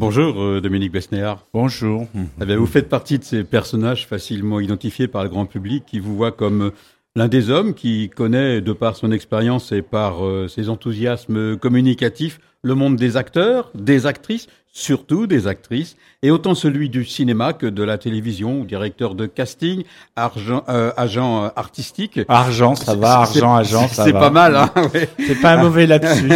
Bonjour euh, Dominique Besnéard. Bonjour. Eh bien, vous faites partie de ces personnages facilement identifiés par le grand public qui vous voit comme l'un des hommes qui connaît, de par son expérience et par euh, ses enthousiasmes communicatifs, le monde des acteurs, des actrices, surtout des actrices, et autant celui du cinéma que de la télévision, directeur de casting, argent, euh, agent euh, artistique. Argent, ça va, argent, agent, ça va. C'est pas mal, hein ouais. C'est pas un mauvais lapsus.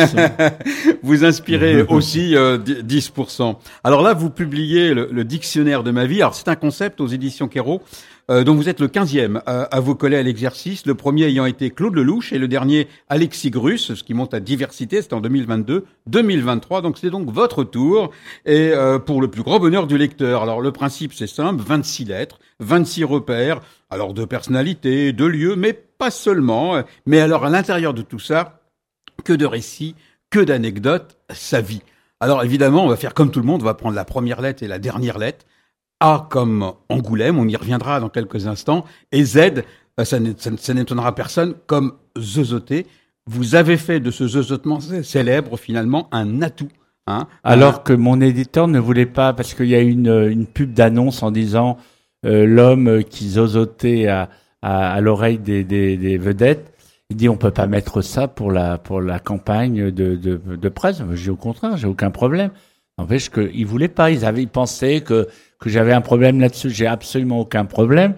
Vous inspirez aussi euh, 10%. Alors là, vous publiez le, le dictionnaire de ma vie. Alors c'est un concept aux éditions Kero. Euh, dont vous êtes le 15e à, à vous coller à l'exercice, le premier ayant été Claude Lelouch et le dernier Alexis Grus, ce qui monte à diversité, c'était en 2022-2023, donc c'est donc votre tour, et euh, pour le plus grand bonheur du lecteur. Alors le principe c'est simple, 26 lettres, 26 repères, alors de personnalités, de lieux, mais pas seulement, mais alors à l'intérieur de tout ça, que de récits, que d'anecdotes, sa vie. Alors évidemment, on va faire comme tout le monde, on va prendre la première lettre et la dernière lettre. A comme Angoulême, on y reviendra dans quelques instants, et Z, euh, ça n'étonnera personne, comme Zozoté. Vous avez fait de ce zozotement célèbre finalement un atout. Hein, Alors que mon éditeur ne voulait pas, parce qu'il y a une, une pub d'annonce en disant euh, l'homme qui zozotait à, l'oreille des vedettes. Il dit on peut pas mettre ça pour la pour la campagne de, de, de presse. J'ai au contraire, j'ai aucun problème. N'empêche qu'ils voulaient pas. Ils avaient ils pensaient que que j'avais un problème là-dessus. J'ai absolument aucun problème.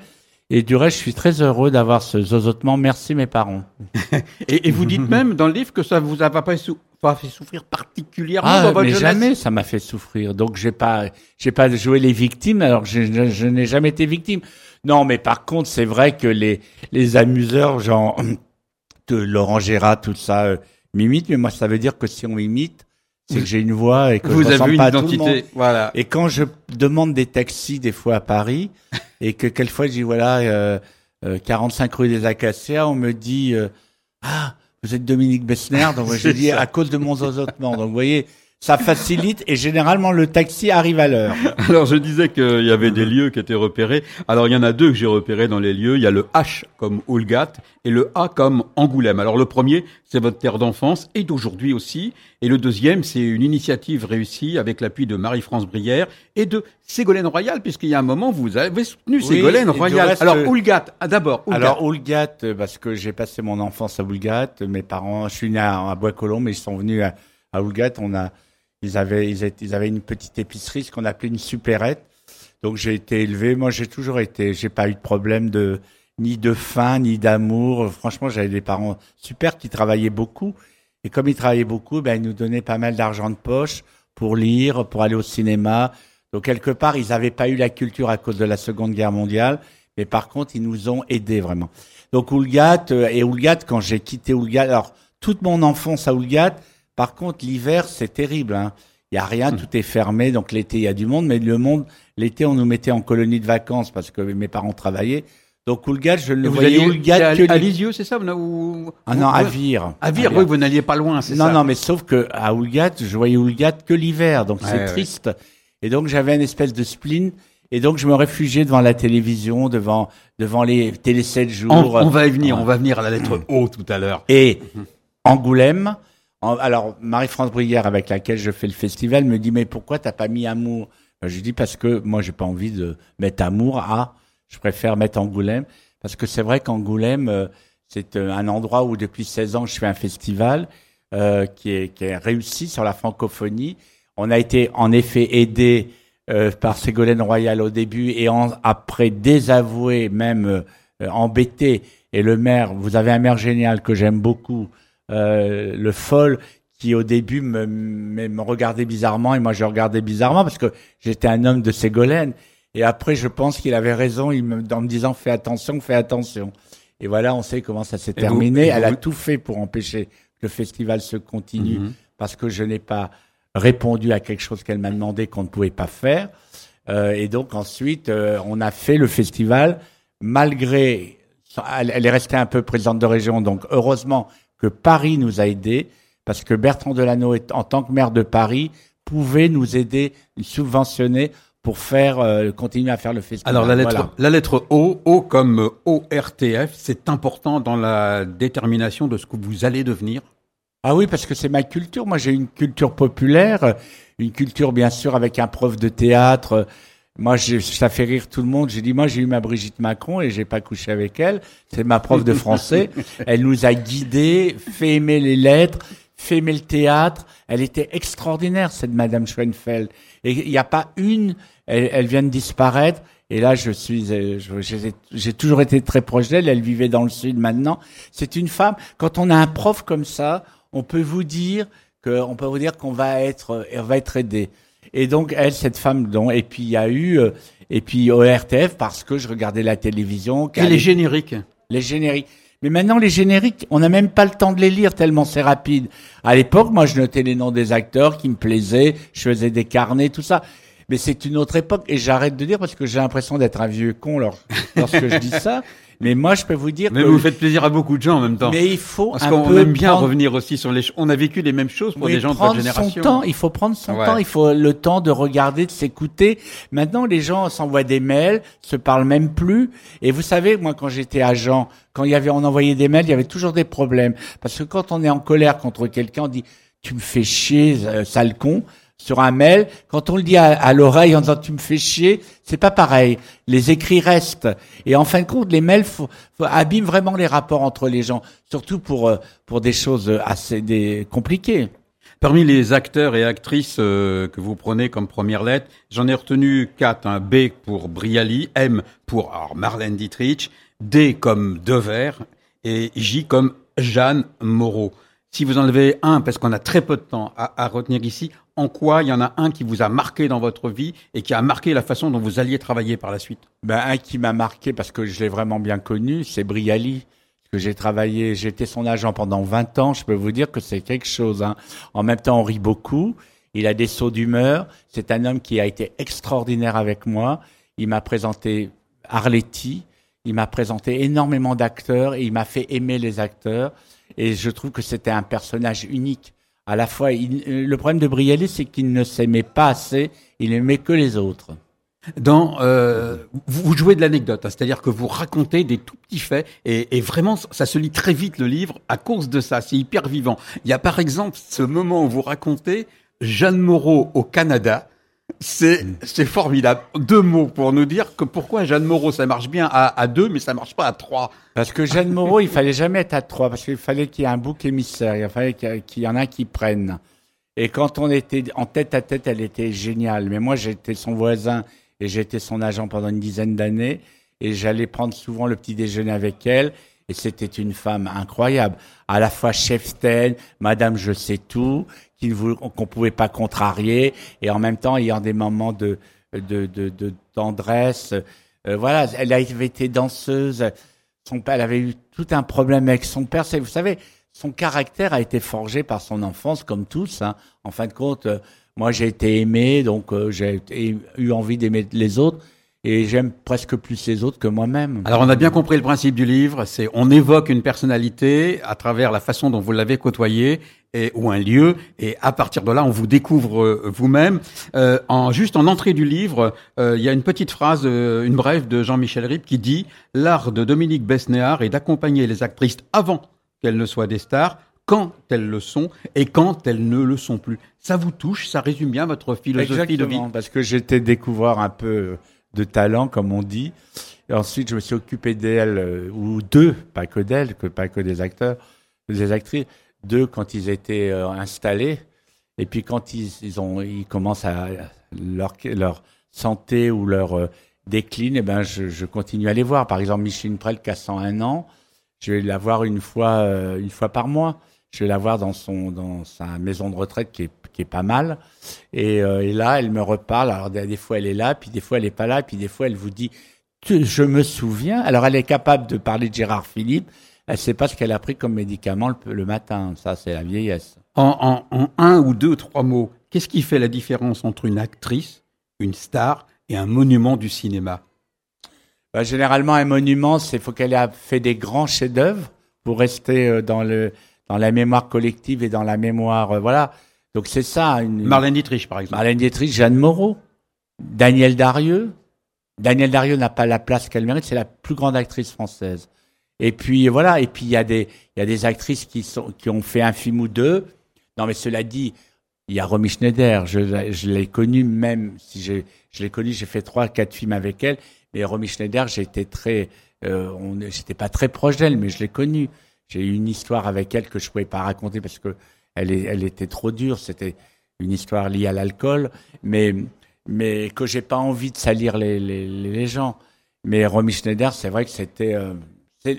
Et du reste, je suis très heureux d'avoir ce zozotement. Merci mes parents. et, et vous dites même dans le livre que ça vous a pas, sou- pas fait souffrir particulièrement Ah, dans votre mais jeunesse. jamais ça m'a fait souffrir. Donc j'ai pas, j'ai pas joué les victimes alors que je, je- n'ai jamais été victime. Non, mais par contre, c'est vrai que les les amuseurs, genre de Laurent Gérard, tout ça, euh, m'imitent. Mais moi, ça veut dire que si on m'imite, c'est que j'ai une voix et que Vous je avez une pas à tout le monde. identité, voilà. Et quand je demande des taxis des fois à Paris et que quelquefois je dis voilà euh, euh, 45 rue des Acacias, on me dit euh, ah vous êtes Dominique Bessner donc je dis ça. à cause de mon zozotement. Donc vous voyez ça facilite et généralement le taxi arrive à l'heure. Alors je disais qu'il y avait des lieux qui étaient repérés. Alors il y en a deux que j'ai repérés dans les lieux. Il y a le H comme Oulgat et le A comme Angoulême. Alors le premier, c'est votre terre d'enfance et d'aujourd'hui aussi. Et le deuxième, c'est une initiative réussie avec l'appui de Marie-France Brière et de Ségolène Royal, puisqu'il y a un moment, vous avez soutenu Oui, Ségolène Royal. reste, Alors Oulgat, ah, d'abord. Alors Oulgat parce que j'ai passé mon enfance à Oulgat, mes parents, je suis né à, à Bois-Colombes mais ils sont venus à, à Oulgat, on a ils avaient ils, étaient- ils avaient une petite épicerie ce qu'on appelait une supérette. Donc j'ai été élevé, moi j'ai toujours été, j'ai pas eu de problème de ni de faim ni d'amour. Franchement, j'avais des parents super qui travaillaient beaucoup et comme ils travaillaient beaucoup, ben ils nous donnaient pas mal d'argent de poche pour lire, pour aller au cinéma. Donc quelque part, ils n'avaient pas eu la culture à cause de la Seconde Guerre mondiale, mais par contre, ils nous ont aidés vraiment. Donc Oulgat euh, et Oulgat, quand j'ai quitté Oulgat, alors toute mon enfance à Oulgat, par contre l'hiver c'est terrible. Hein. Il y a rien, tout est fermé. Donc l'été il y a du monde, mais le monde l'été on nous mettait en colonie de vacances parce que mes parents travaillaient. Donc Oulgat, je ne le voyais Oulgat à, que à l'hiver. Lisieux, c'est ça vous- Ah non, à. Vire. À Vire, oui, vous n'alliez pas loin, c'est Non, ça. non, mais sauf que à Oulgat, je voyais Oulgat que l'hiver, donc Ouais, c'est ouais. triste. Et donc j'avais une espèce de spleen, et donc je me réfugiais devant la télévision, devant devant les télé 7 jours. On, on va y venir, Ouais. on va venir à la lettre O tout à l'heure. Et Angoulême. Alors Marie-France Brière, avec laquelle je fais le festival, me dit mais pourquoi t'as pas mis Amour? Ben, Je dis parce que moi j'ai pas envie de mettre Amour à, je préfère mettre Angoulême parce que c'est vrai qu'Angoulême euh, c'est euh, un endroit où depuis 16 ans je fais un festival euh, qui est qui est réussi sur la francophonie. On a été en effet aidé par Ségolène Royal au début et après désavoué, même embêté. Et le maire, vous avez un maire génial que j'aime beaucoup, le Foll, qui au début me, me, me regardait bizarrement et moi je regardais bizarrement parce que j'étais un homme de Ségolène. Et après, je pense qu'il avait raison il me, en me disant fais attention, fais attention. Et voilà, on sait comment ça s'est vous- terminé. Elle a tout fait pour empêcher que le festival se continue Mhm. parce que je n'ai pas répondu à quelque chose qu'elle m'a demandé qu'on ne pouvait pas faire. Euh, et donc ensuite, euh, on a fait le festival malgré. Elle est restée un peu présidente de région, donc heureusement que Paris nous a aidés parce que Bertrand Delano, est- en tant que maire de Paris, pouvait nous aider, nous subventionner pour faire euh, continuer à faire le festival. Alors la lettre, Voilà. la lettre O, O comme ORTF, c'est important dans la détermination de ce que vous allez devenir. Ah oui, parce que c'est ma culture. Moi, j'ai une culture populaire, une culture bien sûr avec un prof de théâtre. Moi, ça fait rire tout le monde. J'ai dit, moi, j'ai eu ma Brigitte Macron et j'ai pas couché avec elle. C'est ma prof de français. elle nous a guidés, fait aimer les lettres, fait aimer le théâtre. Elle était extraordinaire, cette Madame Schoenfeld. Et il n'y a pas une, elle, elle, vient de disparaître. Et là, je suis, euh, j'ai toujours été très proche d'elle. Elle vivait dans le sud maintenant. C'est une femme. Quand on a un prof comme ça, on peut vous dire que, on peut vous dire qu'on va être, on va être aidé. Et donc elle, cette femme, dont et puis il y a eu euh, et puis au RTF parce que je regardais la télévision. Et les génériques. Les génériques. Mais maintenant, les génériques, on n'a même pas le temps de les lire tellement c'est rapide. À l'époque, moi, je notais les noms des acteurs qui me plaisaient, je faisais des carnets, tout ça. Mais c'est une autre époque et j'arrête de dire parce que j'ai l'impression d'être un vieux con lorsque je dis ça. Mais moi, je peux vous dire. Mais vous faites plaisir à beaucoup de gens en même temps. Mais il faut parce qu'on aime bien revenir aussi sur les. On a vécu les mêmes choses pour des gens de votre génération. Son temps, il faut prendre son temps. Il faut le temps de regarder, de s'écouter. Maintenant, les gens s'envoient des mails, se parlent même plus. Et vous savez, moi, quand j'étais agent, quand il y avait, on envoyait des mails, il y avait toujours des problèmes. Parce que quand on est en colère contre quelqu'un, on dit tu me fais chier, euh, sale con sur un mail, quand on le dit à, l'oreille en disant tu me fais chier, c'est pas pareil. Les écrits restent. Et en fin de compte, les mails abîment vraiment les rapports entre les gens, surtout pour euh, pour des choses assez compliquées. Parmi les acteurs et actrices euh, que vous prenez comme première lettre, j'en ai retenu quatre. Un B pour Briali, M pour Marlène Dietrich, D comme Dever et J comme Jeanne Moreau. Si vous enlevez un, parce qu'on a très peu de temps à, retenir ici, en quoi il y en a un qui vous a marqué dans votre vie et qui a marqué la façon dont vous alliez travailler par la suite? Ben, Un qui m'a marqué parce que je l'ai vraiment bien connu, c'est Briali. Que j'ai travaillé, j'étais son agent pendant 20 ans. Je peux vous dire que c'est quelque chose. Hein. En même temps, on rit beaucoup. Il a des sauts d'humeur. C'est un homme qui a été extraordinaire avec moi. Il m'a présenté Arletty. Il m'a présenté énormément d'acteurs et il m'a fait aimer les acteurs. Et je trouve que c'était un personnage unique. À la fois, le problème de Brialy, c'est qu'il ne s'aimait pas assez, il aimait que les autres. Dans, euh, vous jouez de l'anecdote, hein, c'est-à-dire que vous racontez des tout petits faits et, vraiment ça se lit très vite le livre à cause de ça. C'est hyper vivant. Il y a par exemple ce moment où vous racontez Jeanne Moreau au Canada c'est formidable. Deux mots pour nous dire que pourquoi Jeanne Moreau ça marche bien à, deux mais ça marche pas à trois. Parce que Jeanne Moreau il fallait jamais être à trois parce qu'il fallait qu'il y ait un bouc émissaire, il fallait qu'il y en ait qui prennent. Et quand on était en tête à tête, elle était géniale. Mais moi j'étais son voisin et j'étais son agent pendant une dizaine d'années et j'allais prendre souvent le petit déjeuner avec elle et c'était une femme incroyable. À la fois cheftaine, Madame je sais tout, qu'on pouvait pas contrarier, et en même temps ayant des moments de, de, de, de tendresse. Euh, voilà, elle avait été danseuse. Son père, elle avait eu tout un problème avec son père. Vous savez, son caractère a été forgé par son enfance, comme tous. Hein. En fin de compte, euh, moi j'ai été aimé, donc euh, j'ai eu envie d'aimer les autres et j'aime presque plus les autres que moi-même. Alors on a bien compris le principe du livre, c'est on évoque une personnalité à travers la façon dont vous l'avez côtoyé et, ou un lieu et à partir de là on vous découvre euh, vous-même. Euh, en juste en entrée du livre, euh, il y a une petite phrase, euh, une brève de Jean-Michel Rip qui dit l'art de Dominique Besnéard est d'accompagner les actrices avant qu'elles ne soient des stars quand elles le sont et quand elles ne le sont plus. Ça vous touche, ça résume bien votre philosophie de vie. Parce que j'étais découvert un peu de talent, comme on dit. Et ensuite, je me suis occupé d'elle, euh, ou d'eux, pas que d'elle, que pas que des acteurs, des actrices, d'eux quand ils étaient euh, installés. Et puis quand ils, ils, ont, ils commencent à leur, leur santé ou leur euh, décline, et eh ben je, je, continue à les voir. Par exemple, Micheline Prel qui a 101 ans, je vais la voir une fois, une fois par mois. Je vais la voir dans son, dans sa maison de retraite qui est qui est pas mal. Et, euh, et, là, elle me reparle. Alors des fois, elle est là, puis des fois, elle est pas là, puis des fois, elle vous dit je me souviens. Alors, elle est capable de parler de Gérard Philippe. Elle sait pas ce qu'elle a pris comme médicament le, matin. Ça, c'est la vieillesse. En, en, en, un ou deux, trois mots, qu'est-ce qui fait la différence entre une actrice, une star et un monument du cinéma? Bah, Généralement, un monument, c'est faut qu'elle ait fait des grands chefs-d'œuvre pour rester euh, dans le dans la mémoire collective et dans la mémoire. Euh, voilà. Donc c'est ça. Une... Marlène Dietrich, par exemple. Marlène Dietrich, Jeanne Moreau, Daniel Darieux. Daniel Darieux n'a pas la place qu'elle mérite, c'est la plus grande actrice française. Et puis voilà, et puis il y a des il y a des actrices qui sont qui ont fait un film ou deux. Non mais cela dit, il y a Romy Schneider. Je, je l'ai connue même si je, je l'ai connue, j'ai fait trois, quatre films avec elle. Mais Romy Schneider, été très, euh, on, j'étais pas très proche d'elle, mais je l'ai connue. J'ai eu une histoire avec elle que je pouvais pas raconter parce que elle, est, elle était trop dure. C'était une histoire liée à l'alcool, mais mais que j'ai pas envie de salir les, les, les gens. Mais Romy Schneider, c'est vrai que c'était. Euh,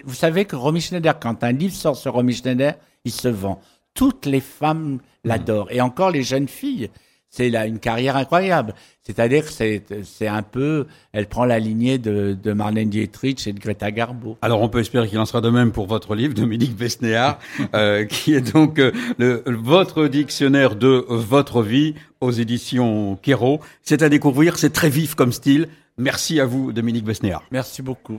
vous savez que Romy Schneider, quand un livre sort sur Romy Schneider, il se vend. Toutes les femmes l'adorent. Et encore les jeunes filles. C'est là une carrière incroyable. C'est-à-dire que c'est, c'est un peu, elle prend la lignée de, de Marlène Dietrich et de Greta Garbo. Alors on peut espérer qu'il en sera de même pour votre livre, Dominique Besnéard, euh, qui est donc euh, le, votre dictionnaire de votre vie aux éditions Kero. C'est à découvrir, c'est très vif comme style. Merci à vous, Dominique Besnéard. Merci beaucoup.